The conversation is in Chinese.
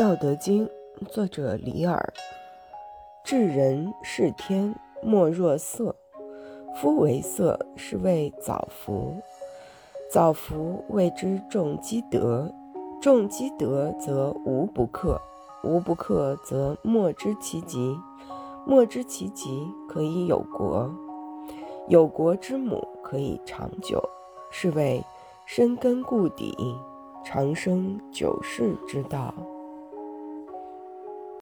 道德经作者李耳，至人是天，莫若色。夫为色，是谓早福。早福谓之重积德，重积德则无不克，无不克则莫知其极。莫知其极可以有国，有国之母可以长久，是谓深根固底，长生久世之道。